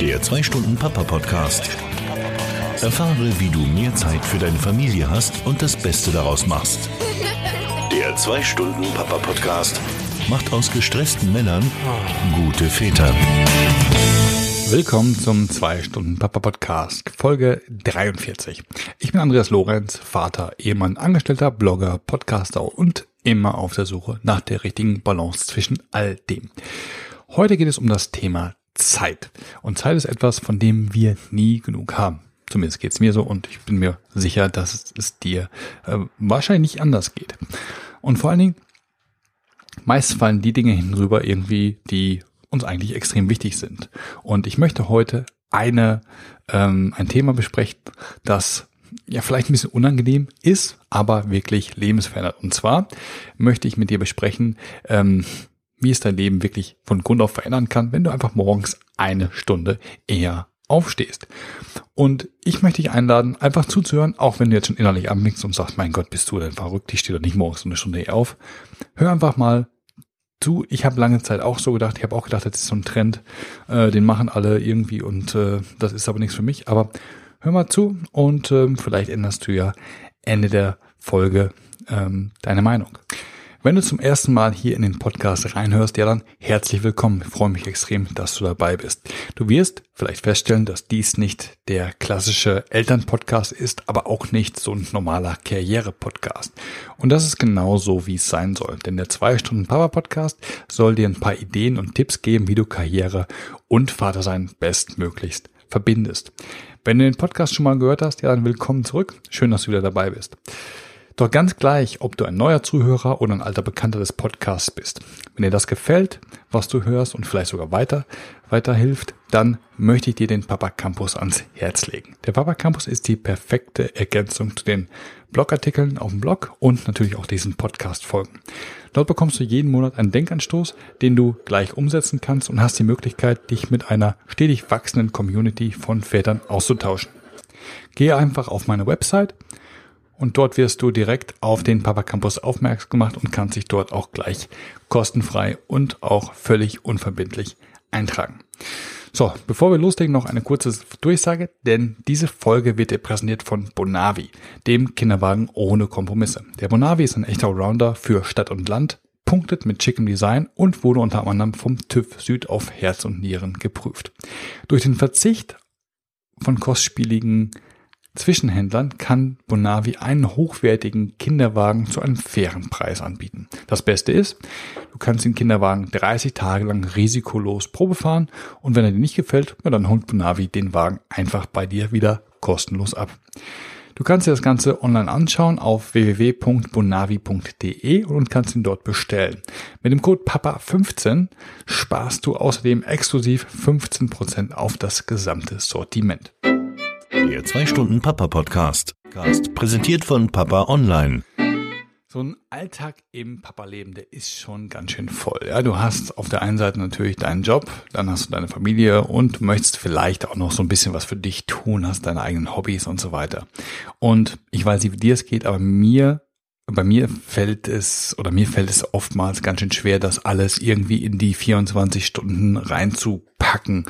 Der 2-Stunden-Papa-Podcast. Erfahre, wie du mehr Zeit für deine Familie hast und das Beste daraus machst. Der 2-Stunden-Papa-Podcast macht aus gestressten Männern gute Väter. Willkommen zum 2-Stunden-Papa-Podcast, Folge 43. Ich bin Andreas Lorenz, Vater, Ehemann, Angestellter, Blogger, Podcaster und immer auf der Suche nach der richtigen Balance zwischen all dem. Heute geht es um das Thema Zeit. Und Zeit ist etwas, von dem wir nie genug haben. Zumindest geht es mir so und ich bin mir sicher, dass es dir äh, wahrscheinlich nicht anders geht. Und vor allen Dingen, meist fallen die Dinge hinüber irgendwie, die uns eigentlich extrem wichtig sind. Und ich möchte heute eine, ähm, ein Thema besprechen, das ja vielleicht ein bisschen unangenehm ist, aber wirklich lebensverändert. Und zwar möchte ich mit dir besprechen, ähm, wie es dein Leben wirklich von Grund auf verändern kann, wenn du einfach morgens eine Stunde eher aufstehst. Und ich möchte dich einladen, einfach zuzuhören, auch wenn du jetzt schon innerlich anblickst und sagst, mein Gott, bist du denn verrückt, ich stehe doch nicht morgens eine Stunde eher auf. Hör einfach mal zu. Ich habe lange Zeit auch so gedacht, ich habe auch gedacht, das ist so ein Trend, äh, den machen alle irgendwie und äh, das ist aber nichts für mich. Aber hör mal zu und ähm, vielleicht änderst du ja Ende der Folge ähm, deine Meinung. Wenn du zum ersten Mal hier in den Podcast reinhörst, ja dann herzlich willkommen. Ich freue mich extrem, dass du dabei bist. Du wirst vielleicht feststellen, dass dies nicht der klassische Elternpodcast ist, aber auch nicht so ein normaler Karriere-Podcast. Und das ist genau so, wie es sein soll. Denn der 2-Stunden-Papa-Podcast soll dir ein paar Ideen und Tipps geben, wie du Karriere und Vatersein bestmöglichst verbindest. Wenn du den Podcast schon mal gehört hast, ja dann willkommen zurück. Schön, dass du wieder dabei bist. Doch ganz gleich, ob du ein neuer Zuhörer oder ein alter Bekannter des Podcasts bist. Wenn dir das gefällt, was du hörst und vielleicht sogar weiter, weiterhilft, dann möchte ich dir den Papa Campus ans Herz legen. Der Papa Campus ist die perfekte Ergänzung zu den Blogartikeln auf dem Blog und natürlich auch diesen Podcast-Folgen. Dort bekommst du jeden Monat einen Denkanstoß, den du gleich umsetzen kannst und hast die Möglichkeit, dich mit einer stetig wachsenden Community von Vätern auszutauschen. Gehe einfach auf meine Website und dort wirst du direkt auf den Papa Campus aufmerksam gemacht und kannst dich dort auch gleich kostenfrei und auch völlig unverbindlich eintragen. So, bevor wir loslegen, noch eine kurze Durchsage, denn diese Folge wird dir präsentiert von Bonavi, dem Kinderwagen ohne Kompromisse. Der Bonavi ist ein echter Allrounder für Stadt und Land, punktet mit schickem Design und wurde unter anderem vom TÜV Süd auf Herz und Nieren geprüft. Durch den Verzicht von kostspieligen Zwischenhändlern kann Bonavi einen hochwertigen Kinderwagen zu einem fairen Preis anbieten. Das Beste ist, du kannst den Kinderwagen 30 Tage lang risikolos Probe fahren und wenn er dir nicht gefällt, dann holt Bonavi den Wagen einfach bei dir wieder kostenlos ab. Du kannst dir das Ganze online anschauen auf www.bonavi.de und kannst ihn dort bestellen. Mit dem Code PAPA15 sparst du außerdem exklusiv 15% auf das gesamte Sortiment. Der 2-Stunden-Papa-Podcast. Präsentiert von Papa Online. So ein Alltag im Papa-Leben, der ist schon ganz schön voll. Ja, du hast auf der einen Seite natürlich deinen Job, dann hast du deine Familie und möchtest vielleicht auch noch so ein bisschen was für dich tun, hast deine eigenen Hobbys und so weiter. Und ich weiß nicht, wie dir es geht, aber mir bei mir fällt es oder mir fällt es oftmals ganz schön schwer, das alles irgendwie in die 24 Stunden reinzupacken,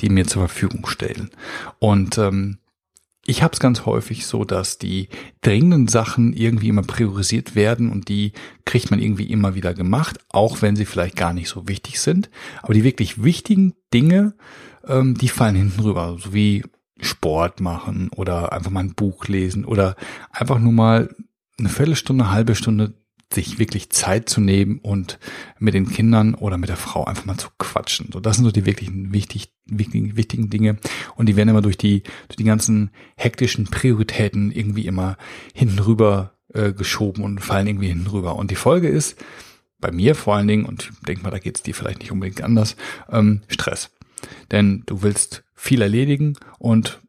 die mir zur Verfügung stellen. Und ähm, ich habe es ganz häufig so, dass die dringenden Sachen irgendwie immer priorisiert werden und die kriegt man irgendwie immer wieder gemacht, auch wenn sie vielleicht gar nicht so wichtig sind. Aber die wirklich wichtigen Dinge, ähm, die fallen hinten rüber, so wie Sport machen oder einfach mal ein Buch lesen oder einfach nur mal eine Viertelstunde, eine halbe Stunde sich wirklich Zeit zu nehmen und mit den Kindern oder mit der Frau einfach mal zu quatschen. So, das sind so die wirklichen wichtig, wichtigen, wichtigen Dinge. Und die werden immer durch die, durch die ganzen hektischen Prioritäten irgendwie immer hinten äh, geschoben und fallen irgendwie hinten. Und die Folge ist, bei mir vor allen Dingen, und ich denke mal, da geht es dir vielleicht nicht unbedingt anders, ähm, Stress. Denn du willst viel erledigen und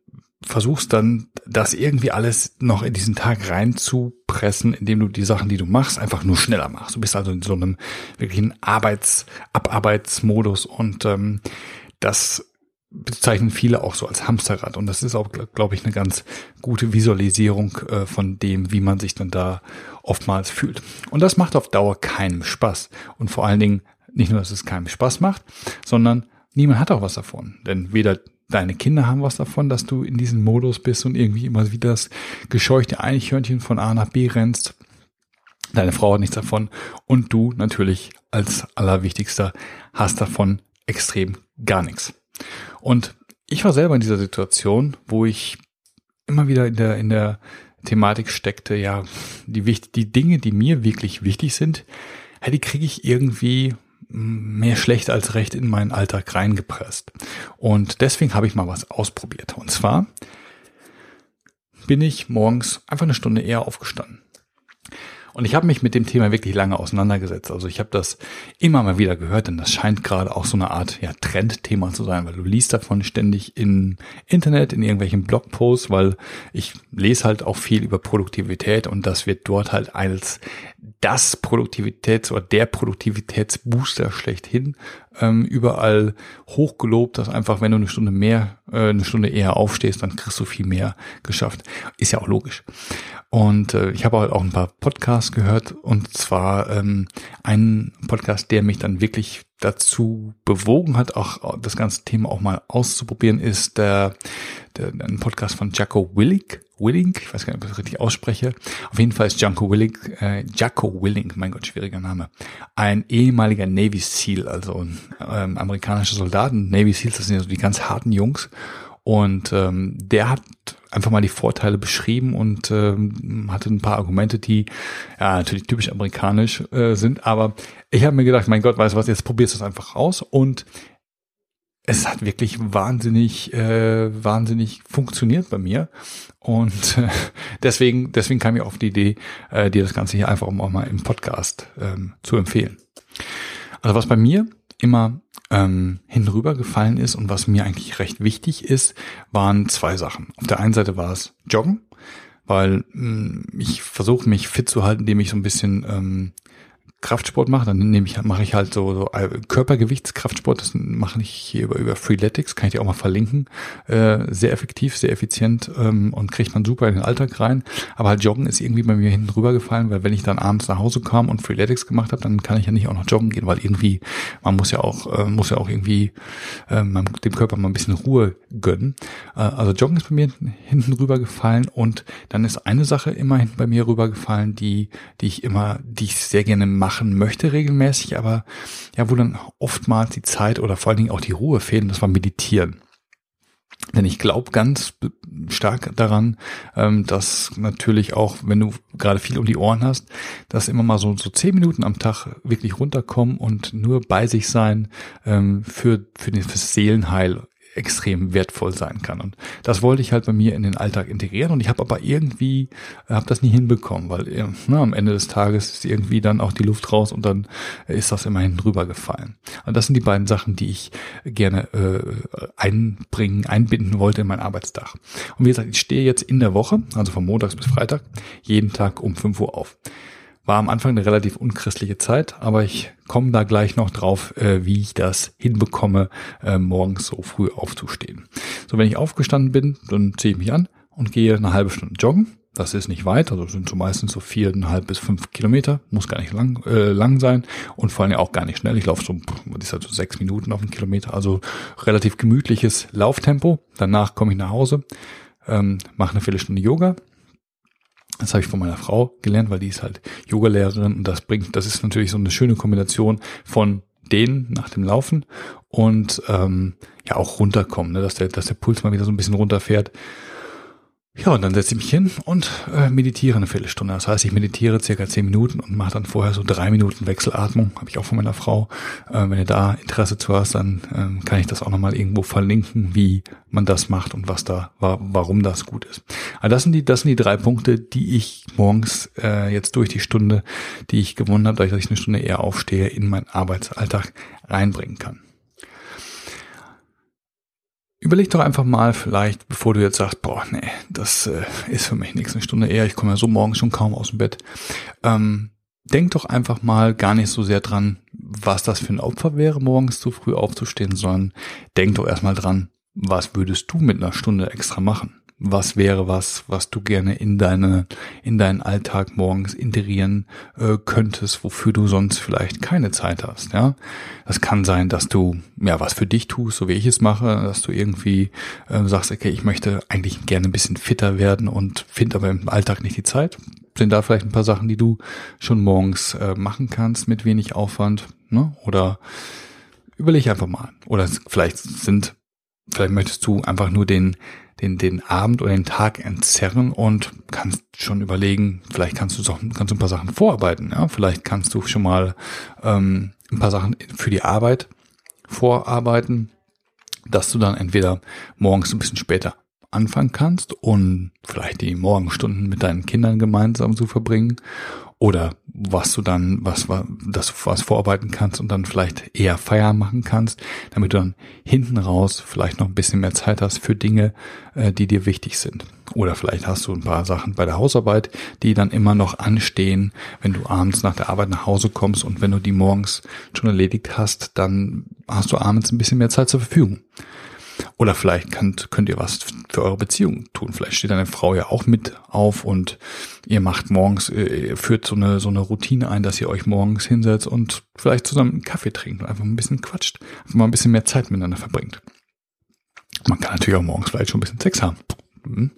versuchst dann, das irgendwie alles noch in diesen Tag reinzupressen, indem du die Sachen, die du machst, einfach nur schneller machst. Du bist also in so einem wirklichen Arbeits-, Abarbeitsmodus und ähm, das bezeichnen viele auch so als Hamsterrad. Und das ist auch, glaube ich, eine ganz gute Visualisierung äh, von dem, wie man sich dann da oftmals fühlt. Und das macht auf Dauer keinem Spaß. Und vor allen Dingen nicht nur, dass es keinem Spaß macht, sondern niemand hat auch was davon. Denn weder deine Kinder haben was davon, dass du in diesem Modus bist und irgendwie immer wieder das gescheuchte Eichhörnchen von A nach B rennst. Deine Frau hat nichts davon und du natürlich als allerwichtigster hast davon extrem gar nichts. Und ich war selber in dieser Situation, wo ich immer wieder in der, in der Thematik steckte, ja, die, die Dinge, die mir wirklich wichtig sind, die kriege ich irgendwie mehr schlecht als recht in meinen Alltag reingepresst. Und deswegen habe ich mal was ausprobiert. Und zwar bin ich morgens einfach eine Stunde eher aufgestanden. Und ich habe mich mit dem Thema wirklich lange auseinandergesetzt. Also ich habe das immer mal wieder gehört, denn das scheint gerade auch so eine Art ja, Trendthema zu sein, weil du liest davon ständig im Internet, in irgendwelchen Blogposts, weil ich lese halt auch viel über Produktivität und das wird dort halt als das Produktivitäts- oder der Produktivitätsbooster schlechthin ähm, überall hochgelobt, dass einfach, wenn du eine Stunde mehr, äh, eine Stunde eher aufstehst, dann kriegst du viel mehr geschafft. Ist ja auch logisch. Und äh, ich habe halt auch ein paar Podcasts gehört und zwar ähm, einen Podcast, der mich dann wirklich dazu bewogen hat, auch das ganze Thema auch mal auszuprobieren, ist der, der ein Podcast von Jacko Willig. Willing, ich weiß gar nicht, ob ich das richtig ausspreche. Auf jeden Fall ist Jacko Willing, äh, Jacko Willing, mein Gott, schwieriger Name, ein ehemaliger Navy SEAL, also ähm, amerikanischer Soldat. Navy SEALs, das sind ja so die ganz harten Jungs. Und ähm, der hat einfach mal die Vorteile beschrieben und ähm, hatte ein paar Argumente, die ja natürlich typisch amerikanisch äh, sind. Aber ich habe mir gedacht, mein Gott, weißt du was, jetzt probierst du es einfach aus und es hat wirklich wahnsinnig, äh, wahnsinnig funktioniert bei mir. Und äh, deswegen, deswegen kam ich auf die Idee, äh, dir das Ganze hier einfach auch mal im Podcast ähm, zu empfehlen. Also was bei mir immer ähm, hinüber gefallen ist und was mir eigentlich recht wichtig ist, waren zwei Sachen. Auf der einen Seite war es Joggen, weil mh, mm, ich versuche mich fit zu halten, indem ich so ein bisschen ähm, Kraftsport mache, dann nehme ich, mache ich halt so, so äh, Körpergewichtskraftsport, das mache ich hier über, über Freeletics, kann ich dir auch mal verlinken. Äh, sehr effektiv, sehr effizient ähm, und kriegt man super in den Alltag rein. Aber halt Joggen ist irgendwie bei mir hinten rüber gefallen, weil wenn ich dann abends nach Hause kam und Freeletics gemacht habe, dann kann ich ja nicht auch noch joggen gehen, weil irgendwie, man muss ja auch, äh, muss ja auch irgendwie äh, dem Körper mal ein bisschen Ruhe gönnen. Äh, also Joggen ist bei mir hinten rüber gefallen und dann ist eine Sache immer hinten bei mir rüber gefallen, die, die ich immer, die ich sehr gerne mache machen möchte regelmäßig, aber ja, wo dann oftmals die Zeit oder vor allen Dingen auch die Ruhe fehlen, das war Meditieren. Denn ich glaube ganz stark daran, ähm, dass natürlich auch, wenn du gerade viel um die Ohren hast, dass immer mal so, so zehn Minuten am Tag wirklich runterkommen und nur bei sich sein ähm, für, für fürs Seelenheil extrem wertvoll sein kann. Und das wollte ich halt bei mir in den Alltag integrieren und ich habe aber irgendwie, äh, habe das nie hinbekommen, weil äh, na, am Ende des Tages ist irgendwie dann auch die Luft raus und dann ist das immerhin drüber gefallen. Und das sind die beiden Sachen, die ich gerne äh, einbringen, einbinden wollte in meinen Arbeitstag. Und wie gesagt, ich stehe jetzt in der Woche, also von Montags bis Freitag, jeden Tag um 5 Uhr auf. War am Anfang eine relativ unchristliche Zeit, aber ich komme da gleich noch drauf, äh, wie ich das hinbekomme, äh, morgens so früh aufzustehen. So, wenn ich aufgestanden bin, dann ziehe ich mich an und gehe eine halbe Stunde joggen. Das ist nicht weit, also sind so meistens so viereinhalb bis fünf Kilometer, muss gar nicht lang, äh, lang sein und vor allem auch gar nicht schnell. Ich laufe so, das ist halt so sechs Minuten auf einen Kilometer, also relativ gemütliches Lauftempo. Danach komme ich nach Hause, ähm, mache eine Viertelstunde Yoga, das habe ich von meiner Frau gelernt, weil die ist halt Yogalehrerin und das bringt, das ist natürlich so eine schöne Kombination von denen nach dem Laufen und ähm, ja auch runterkommen, ne, dass der, dass der Puls mal wieder so ein bisschen runterfährt. Ja, und dann setze ich mich hin und äh, meditiere eine Viertelstunde. Das heißt, ich meditiere circa zehn Minuten und mache dann vorher so drei Minuten Wechselatmung. Habe ich auch von meiner Frau. Äh, wenn ihr da Interesse zu hast, dann äh, kann ich das auch nochmal irgendwo verlinken, wie man das macht und was da, wa warum das gut ist. Also das sind die, das sind die drei Punkte, die ich morgens äh, jetzt durch die Stunde, die ich gewonnen habe, dadurch, dass ich eine Stunde eher aufstehe, in meinen Arbeitsalltag reinbringen kann. Überleg doch einfach mal vielleicht, bevor du jetzt sagst, boah, nee, das äh, ist für mich nichts, eine Stunde eher, ich komme ja so morgens schon kaum aus dem Bett. Ähm, denk doch einfach mal gar nicht so sehr dran, was das für ein Opfer wäre, morgens zu früh aufzustehen, sondern denk doch erstmal dran, was würdest du mit einer Stunde extra machen? Was wäre was, was du gerne in deine, in deinen Alltag morgens integrieren äh, könntest, wofür du sonst vielleicht keine Zeit hast, ja. Das kann sein, dass du, ja, was für dich tust, so wie ich es mache, dass du irgendwie äh, sagst, okay, ich möchte eigentlich gerne ein bisschen fitter werden und finde aber im Alltag nicht die Zeit. Sind da vielleicht ein paar Sachen, die du schon morgens äh, machen kannst mit wenig Aufwand, ne? Oder überleg einfach mal. Oder vielleicht sind, vielleicht möchtest du einfach nur den, den, den Abend oder den Tag entzerren und kannst schon überlegen, vielleicht kannst du, so, kannst du ein paar Sachen vorarbeiten. Ja? Vielleicht kannst du schon mal ähm, ein paar Sachen für die Arbeit vorarbeiten, dass du dann entweder morgens ein bisschen später anfangen kannst und vielleicht die Morgenstunden mit deinen Kindern gemeinsam zu verbringen oder was du dann, was, was, was vorarbeiten kannst und dann vielleicht eher Feier machen kannst, damit du dann hinten raus vielleicht noch ein bisschen mehr Zeit hast für Dinge, äh, die dir wichtig sind. Oder vielleicht hast du ein paar Sachen bei der Hausarbeit, die dann immer noch anstehen, wenn du abends nach der Arbeit nach Hause kommst und wenn du die morgens schon erledigt hast, dann hast du abends ein bisschen mehr Zeit zur Verfügung. Oder vielleicht könnt, könnt ihr was für eure Beziehung tun. Vielleicht steht deine Frau ja auch mit auf und ihr macht morgens, äh, führt so eine, so eine Routine ein, dass ihr euch morgens hinsetzt und vielleicht zusammen einen Kaffee trinkt und einfach ein bisschen quatscht, einfach mal ein bisschen mehr Zeit miteinander verbringt. Man kann natürlich auch morgens vielleicht schon ein bisschen Sex haben. Hm.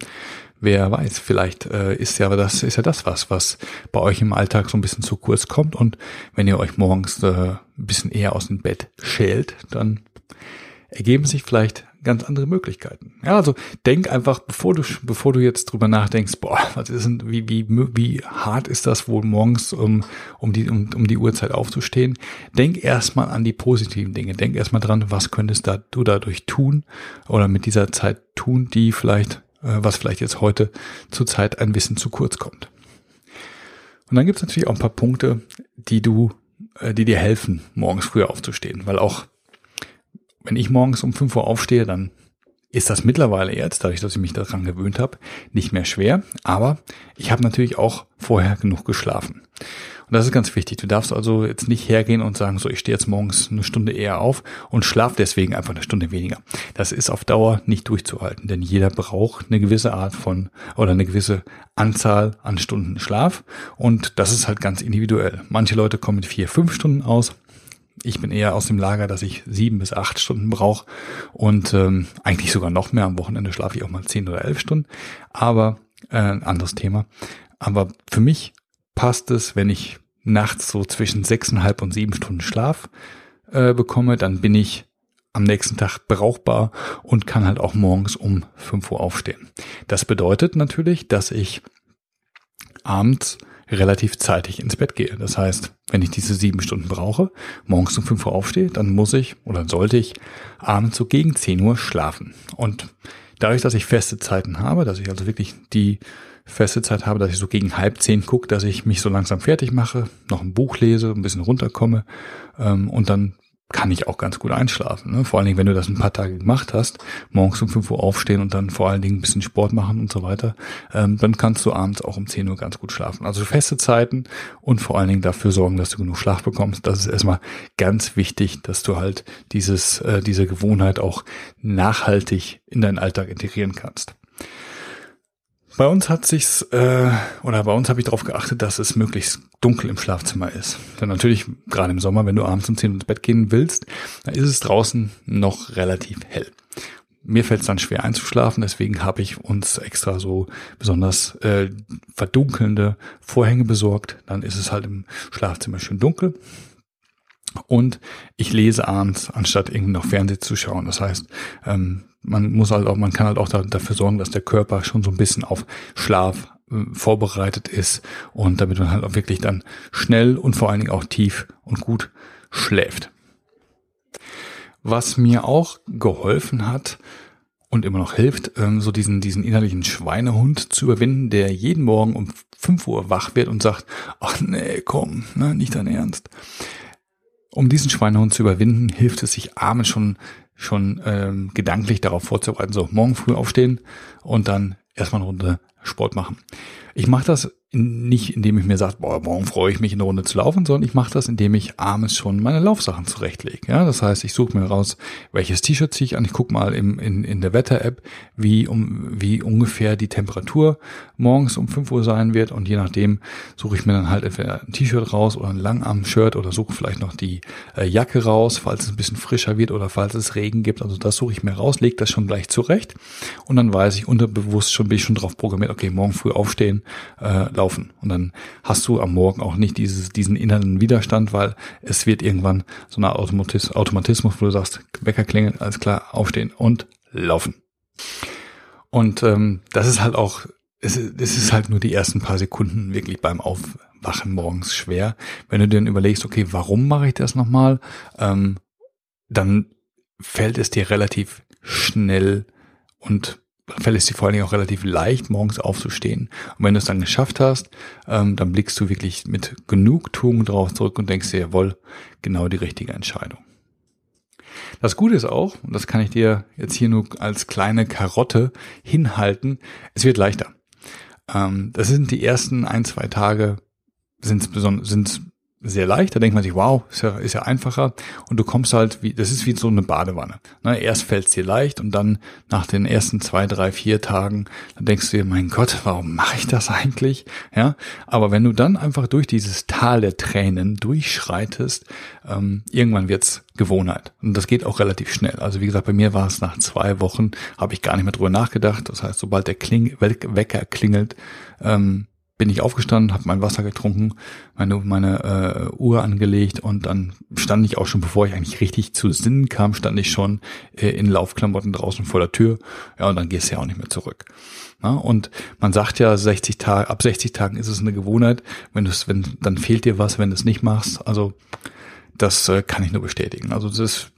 Wer weiß, vielleicht äh, ist ja das ist ja das was, was bei euch im Alltag so ein bisschen zu kurz kommt und wenn ihr euch morgens äh, ein bisschen eher aus dem Bett schält, dann ergeben sich vielleicht ganz andere Möglichkeiten. Ja, also denk einfach, bevor du, bevor du jetzt drüber nachdenkst, boah, was ist denn, wie, wie, wie hart ist das wohl morgens, um, um die, um, um die Uhrzeit aufzustehen? Denk erstmal an die positiven Dinge. Denk erstmal dran, was könntest da, du dadurch tun oder mit dieser Zeit tun, die vielleicht, äh, was vielleicht jetzt heute zur Zeit ein bisschen zu kurz kommt. Und dann gibt es natürlich auch ein paar Punkte, die du, äh, die dir helfen, morgens früher aufzustehen, weil auch wenn ich morgens um 5 Uhr aufstehe, dann ist das mittlerweile jetzt, dadurch, dass ich mich daran gewöhnt habe, nicht mehr schwer. Aber ich habe natürlich auch vorher genug geschlafen. Und das ist ganz wichtig. Du darfst also jetzt nicht hergehen und sagen, so, ich stehe jetzt morgens eine Stunde eher auf und schlaf deswegen einfach eine Stunde weniger. Das ist auf Dauer nicht durchzuhalten, denn jeder braucht eine gewisse Art von oder eine gewisse Anzahl an Stunden Schlaf. Und das ist halt ganz individuell. Manche Leute kommen mit vier, fünf Stunden aus. Ich bin eher aus dem Lager, dass ich sieben bis acht Stunden brauche und ähm, eigentlich sogar noch mehr. Am Wochenende schlafe ich auch mal zehn oder elf Stunden. Aber äh, ein anderes Thema. Aber für mich passt es, wenn ich nachts so zwischen sechseinhalb und sieben Stunden Schlaf äh, bekomme, dann bin ich am nächsten Tag brauchbar und kann halt auch morgens um fünf Uhr aufstehen. Das bedeutet natürlich, dass ich abends relativ zeitig ins Bett gehe. Das heißt, wenn ich diese sieben Stunden brauche, morgens um fünf Uhr aufstehe, dann muss ich oder sollte ich abends so gegen zehn Uhr schlafen. Und dadurch, dass ich feste Zeiten habe, dass ich also wirklich die feste Zeit habe, dass ich so gegen halb zehn gucke, dass ich mich so langsam fertig mache, noch ein Buch lese, ein bisschen runterkomme ähm, und dann kann ich auch ganz gut einschlafen. Ne? Vor allen Dingen, wenn du das ein paar Tage gemacht hast, morgens um 5 Uhr aufstehen und dann vor allen Dingen ein bisschen Sport machen und so weiter, ähm, dann kannst du abends auch um 10 Uhr ganz gut schlafen. Also feste Zeiten und vor allen Dingen dafür sorgen, dass du genug Schlaf bekommst. Das ist erstmal ganz wichtig, dass du halt dieses, äh, diese Gewohnheit auch nachhaltig in deinen Alltag integrieren kannst. Bei uns hat sich's, äh, oder bei uns habe ich darauf geachtet, dass es möglichst dunkel im Schlafzimmer ist. Denn natürlich, gerade im Sommer, wenn du abends um 10 Uhr ins Bett gehen willst, dann ist es draußen noch relativ hell. Mir fällt es dann schwer einzuschlafen, deswegen habe ich uns extra so besonders äh, verdunkelnde Vorhänge besorgt. Dann ist es halt im Schlafzimmer schön dunkel. Und ich lese abends, anstatt irgendwie noch Fernsehen zu schauen. Das heißt, ähm, man muss halt auch, man kann halt auch da, dafür sorgen, dass der Körper schon so ein bisschen auf Schlaf äh, vorbereitet ist und damit man halt auch wirklich dann schnell und vor allen Dingen auch tief und gut schläft. Was mir auch geholfen hat und immer noch hilft, ähm, so diesen, diesen innerlichen Schweinehund zu überwinden, der jeden Morgen um 5 Uhr wach wird und sagt, ach nee, komm, ne, nicht dein Ernst. Um diesen Schweinehund zu überwinden, hilft es sich abends schon schon ähm, gedanklich darauf vorzubereiten, so morgen früh aufstehen und dann erstmal eine Runde Sport machen. Ich mache das nicht, indem ich mir sage, boah, morgen freue ich mich, in eine Runde zu laufen, sondern ich mache das, indem ich abends schon meine Laufsachen zurechtlege. Ja, das heißt, ich suche mir raus, welches T-Shirt ziehe ich an. Ich gucke mal im, in, in der Wetter-App, wie, um, wie ungefähr die Temperatur morgens um 5 Uhr sein wird. Und je nachdem suche ich mir dann halt entweder ein T-Shirt raus oder ein Langarm-Shirt oder suche vielleicht noch die äh, Jacke raus, falls es ein bisschen frischer wird oder falls es Regen gibt. Also das suche ich mir raus, lege das schon gleich zurecht. Und dann weiß ich unterbewusst schon, bin ich schon drauf programmiert, okay, morgen früh aufstehen, äh, laufen. Und dann hast du am Morgen auch nicht dieses, diesen inneren Widerstand, weil es wird irgendwann so eine Automatis Automatismus, wo du sagst, Wecker klingeln, alles klar, aufstehen und laufen. Und ähm, das ist halt auch, es, es ist halt nur die ersten paar Sekunden wirklich beim Aufwachen morgens schwer. Wenn du dir dann überlegst, okay, warum mache ich das nochmal, ähm, dann fällt es dir relativ schnell und fällt es dir vor allen Dingen auch relativ leicht, morgens aufzustehen. Und wenn du es dann geschafft hast, ähm, dann blickst du wirklich mit Genugtuung drauf zurück und denkst dir, jawohl, genau die richtige Entscheidung. Das Gute ist auch, und das kann ich dir jetzt hier nur als kleine Karotte hinhalten, es wird leichter. Ähm, das sind die ersten ein, zwei Tage, sind besonders, sind sehr leicht. Da denkt man sich, wow, ist ja, ist ja einfacher. Und du kommst halt, wie, das ist wie so eine Badewanne. Ne, erst fällt es dir leicht und dann nach den ersten zwei, drei, vier Tagen, dann denkst du dir, mein Gott, warum mache ich das eigentlich? Ja, aber wenn du dann einfach durch dieses Tal der Tränen durchschreitest, ähm, irgendwann wird's Gewohnheit. Und das geht auch relativ schnell. Also wie gesagt, bei mir war es nach zwei Wochen, habe ich gar nicht mehr drüber nachgedacht. Das heißt, sobald der Kling Wecker klingelt, ähm, bin ich aufgestanden, habe mein Wasser getrunken, meine, meine äh, Uhr angelegt und dann stand ich auch schon, bevor ich eigentlich richtig zu Sinnen kam, stand ich schon äh, in Laufklamotten draußen vor der Tür. Ja, und dann gehst du ja auch nicht mehr zurück. Na, und man sagt ja, 60 Tage, ab 60 Tagen ist es eine Gewohnheit. Wenn du es, wenn, dann fehlt dir was, wenn du es nicht machst. Also das äh, kann ich nur bestätigen. Also das ist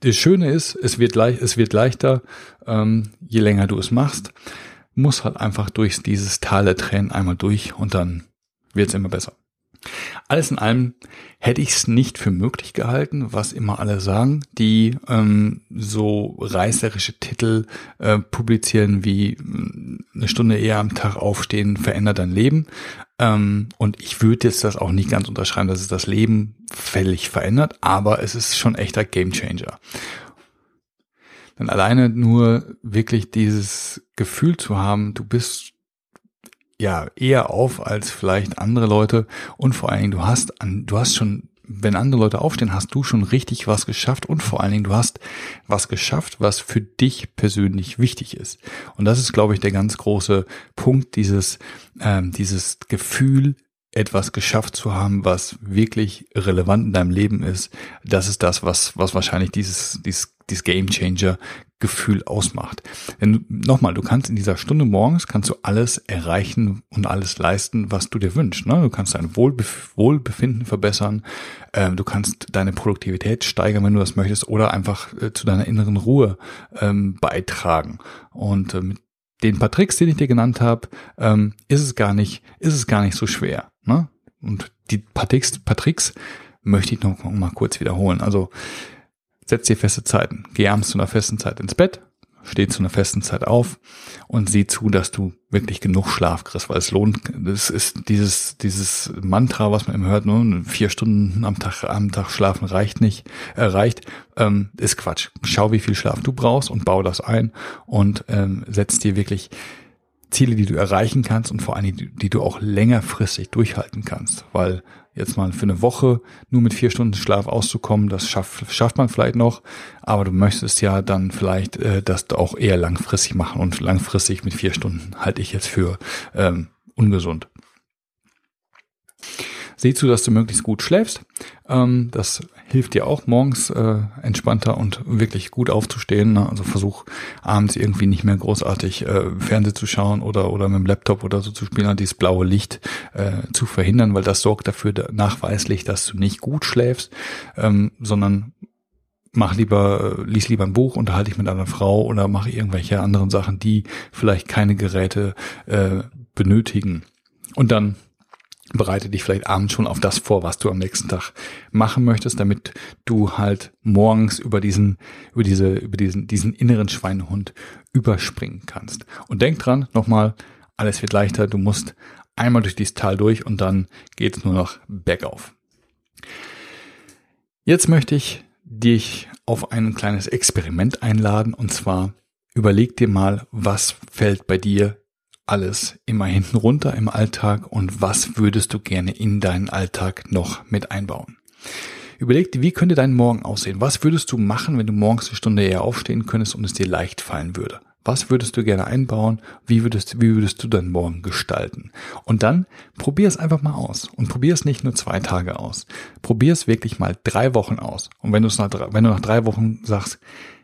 das Schöne ist, es wird leicht, es wird leichter, ähm, je länger du es machst muss halt einfach durch dieses Tal der Tränen einmal durch und dann wird's immer besser. Alles in allem hätte ich es nicht für möglich gehalten, was immer alle sagen, die ähm, so reißerische Titel äh, publizieren wie äh, eine Stunde eher am Tag aufstehen verändert dein Leben. Ähm, und ich würde jetzt das auch nicht ganz unterschreiben, dass es das Leben völlig verändert, aber es ist schon echter Gamechanger. Denn alleine nur wirklich dieses Gefühl zu haben, du bist ja eher auf als vielleicht andere Leute und vor allen Dingen du hast an, du hast schon wenn andere Leute aufstehen, hast du schon richtig was geschafft und vor allen Dingen du hast was geschafft, was für dich persönlich wichtig ist. Und das ist, glaube ich, der ganz große Punkt, dieses, ähm, dieses Gefühl, etwas geschafft zu haben, was wirklich relevant in deinem Leben ist. Das ist das, was, was wahrscheinlich dieses, dieses dieses Game Changer Gefühl ausmacht. Denn nochmal, du kannst in dieser Stunde morgens kannst du alles erreichen und alles leisten, was du dir wünschst. Ne? Du kannst dein Wohlbef Wohlbefinden verbessern, äh, du kannst deine Produktivität steigern, wenn du das möchtest, oder einfach äh, zu deiner inneren Ruhe ähm, beitragen. Und äh, mit den paar Tricks, die ich dir genannt habe, ähm, ist es gar nicht, ist es gar nicht so schwer. Ne? Und die paar Tricks, paar Tricks möchte ich noch mal kurz wiederholen. Also setz dir feste Zeiten. Geh abends zu einer festen Zeit ins Bett, steh zu einer festen Zeit auf und sieh zu, dass du wirklich genug Schlaf kriegst, weil es lohnt, das ist dieses, dieses Mantra, was man immer hört, nur ne, vier Stunden am Tag, am Tag schlafen reicht nicht, äh, reicht, ähm, ist Quatsch. Schau, wie viel Schlaf du brauchst und bau das ein und ähm, setz dir wirklich Ziele, die du erreichen kannst und vor allem, die, die du auch längerfristig durchhalten kannst, weil jetzt mal für eine Woche nur mit vier Stunden Schlaf auszukommen, das schafft, schafft man vielleicht noch, aber du möchtest ja dann vielleicht äh, das auch eher langfristig machen und langfristig mit vier Stunden halte ich jetzt für ähm, ungesund. Sieh zu, dass du möglichst gut schläfst. Ähm, das hilft dir auch morgens äh, entspannter und wirklich gut aufzustehen. Ne? Also versuch abends irgendwie nicht mehr großartig äh, Fernseh zu schauen oder oder mit dem Laptop oder so zu spielen, dieses blaue Licht äh, zu verhindern, weil das sorgt dafür nachweislich, dass du nicht gut schläfst, ähm, sondern mach lieber, äh, lies lieber ein Buch, unterhalte dich mit einer Frau oder mach irgendwelche anderen Sachen, die vielleicht keine Geräte äh, benötigen. Und dann bereite dich vielleicht abends schon auf das vor, was du am nächsten Tag machen möchtest, damit du halt morgens über diesen, über diese, über diesen, diesen inneren Schweinehund überspringen kannst. Und denk dran, nochmal, alles wird leichter, du musst einmal durch dieses Tal durch und dann geht's nur noch bergauf. Jetzt möchte ich dich auf ein kleines Experiment einladen und zwar überleg dir mal, was fällt bei dir alles immer hinten runter im Alltag und was würdest du gerne in deinen Alltag noch mit einbauen. Überleg dir, wie könnte dein Morgen aussehen? Was würdest du machen, wenn du morgens eine Stunde eher aufstehen könntest und es dir leicht fallen würde? Was würdest du gerne einbauen? Wie würdest, wie würdest du deinen Morgen gestalten? Und dann probier es einfach mal aus. Und probier es nicht nur zwei Tage aus. Probier es wirklich mal drei Wochen aus. Und wenn du es nach, wenn du nach drei Wochen sagst,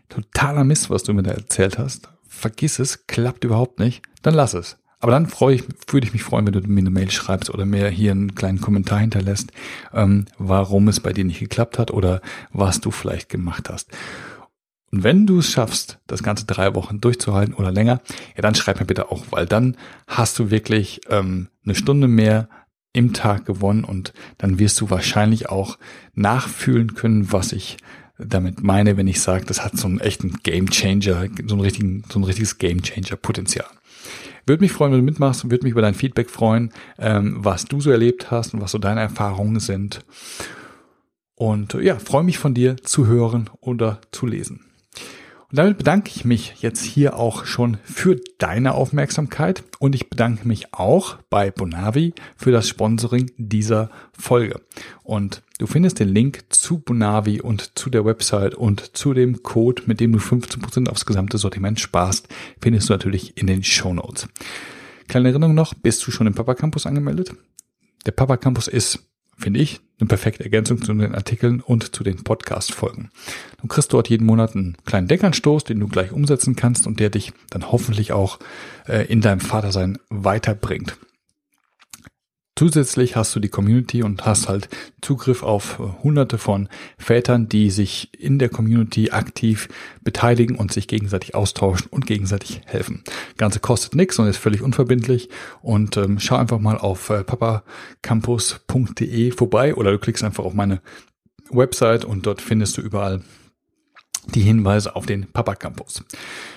totaler Mist, was du mir da erzählt hast, vergiss es, klappt überhaupt nicht, dann lass es. Aber dann freue ich, würde ich mich freuen, wenn du mir eine Mail schreibst oder mir hier einen kleinen Kommentar hinterlässt, ähm, warum es bei dir nicht geklappt hat oder was du vielleicht gemacht hast. Und wenn du es schaffst, das ganze drei Wochen durchzuhalten oder länger, ja, dann schreib mir bitte auch, weil dann hast du wirklich ähm, eine Stunde mehr im Tag gewonnen und dann wirst du wahrscheinlich auch nachfühlen können, was ich damit meine, wenn ich sage, das hat so einen echten Game Changer, so, einen richtigen, so ein richtiges Game Changer Potenzial. Würde mich freuen, wenn du mitmachst und würde mich über dein Feedback freuen, ähm, was du so erlebt hast und was so deine Erfahrungen sind. Und ja, freue mich von dir zu hören oder zu lesen. Und damit bedanke ich mich jetzt hier auch schon für deine Aufmerksamkeit und ich bedanke mich auch bei Bonavi für das Sponsoring dieser Folge. Und du findest den Link zu Bonavi und zu der Website und zu dem Code, mit dem du 15% aufs gesamte Sortiment sparst, findest du natürlich in den Show Notes. Kleine Erinnerung noch, bist du schon im Papa Campus angemeldet? Der Papa Campus ist finde ich, eine perfekte Ergänzung zu den Artikeln und zu den Podcast-Folgen. Du kriegst dort jeden Monat einen kleinen Denkanstoß, den du gleich umsetzen kannst und der dich dann hoffentlich auch äh, in deinem Vatersein weiterbringt. Zusätzlich hast du die Community und hast halt Zugriff auf äh, hunderte von Vätern, die sich in der Community aktiv beteiligen und sich gegenseitig austauschen und gegenseitig helfen. Ganze kostet nichts und ist völlig unverbindlich und ähm, schau einfach mal auf äh, papacampus.de vorbei oder du klickst einfach auf meine Website und dort findest du überall die Hinweise auf den Papa Campus.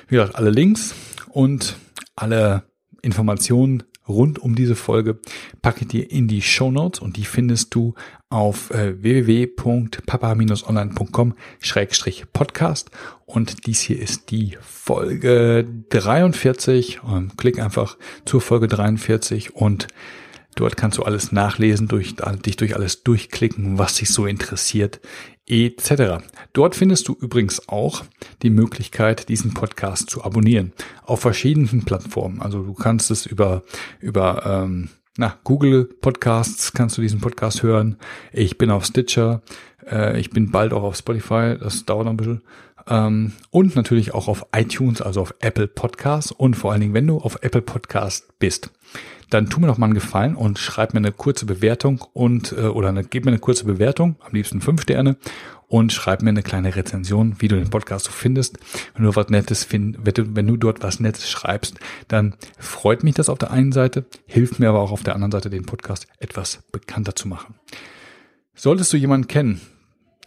Wie gesagt, alle Links und alle Informationen rund um diese Folge packe ich dir in die Show Notes und die findest du auf äh, www.papa-online.com-podcast und dies hier ist die Folge 43. Ähm, klick einfach zur Folge 43 und Dort kannst du alles nachlesen, durch, dich durch alles durchklicken, was dich so interessiert, etc. Dort findest du übrigens auch die Möglichkeit, diesen Podcast zu abonnieren auf verschiedenen Plattformen. Also du kannst es über über ähm, na, Google Podcasts kannst du diesen Podcast hören. Ich bin auf Stitcher. Äh, ich bin bald auch auf Spotify. Das dauert noch ein bisschen. Ähm, und natürlich auch auf iTunes, also auf Apple Podcasts. Und vor allen Dingen, wenn du auf Apple Podcast bist, dann tu mir noch mal einen Gefallen und schreib mir eine kurze Bewertung und äh, oder eine, gib mir eine kurze Bewertung, am liebsten fünf Sterne und schreib mir eine kleine Rezension, wie du den Podcast so findest. Wenn du was Nettes find, wenn du dort was Nettes schreibst, dann freut mich das auf der einen Seite, hilft mir aber auch auf der anderen Seite, den Podcast etwas bekannter zu machen. Solltest du jemanden kennen,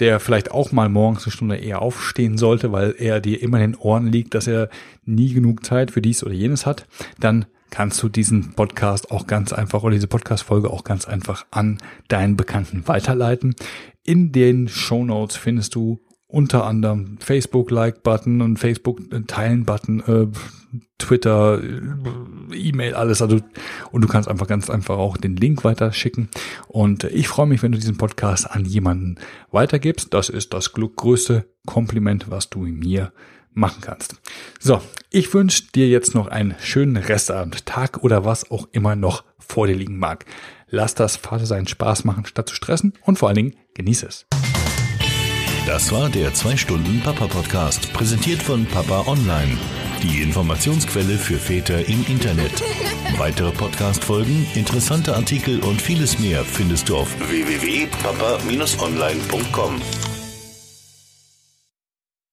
der vielleicht auch mal morgens eine Stunde eher aufstehen sollte, weil er dir immer in den Ohren liegt, dass er nie genug Zeit für dies oder jenes hat, dann kannst du diesen Podcast auch ganz einfach oder diese Podcast-Folge auch ganz einfach an deinen Bekannten weiterleiten. In den Show Notes findest du unter anderem Facebook Like-Button und Facebook Teilen-Button, äh, Twitter, äh, E-Mail, alles. Also und du kannst einfach ganz einfach auch den Link weiterschicken. Und ich freue mich, wenn du diesen Podcast an jemanden weitergibst. Das ist das größte Kompliment, was du mir machen kannst. So, ich wünsche dir jetzt noch einen schönen Restabend, Tag oder was auch immer noch vor dir liegen mag. Lass das Vater seinen Spaß machen, statt zu stressen und vor allen Dingen genieße es. Das war der 2-Stunden-Papa-Podcast, präsentiert von Papa Online. Die Informationsquelle für Väter im Internet. Weitere Podcast-Folgen, interessante Artikel und vieles mehr findest du auf www.papa-online.com.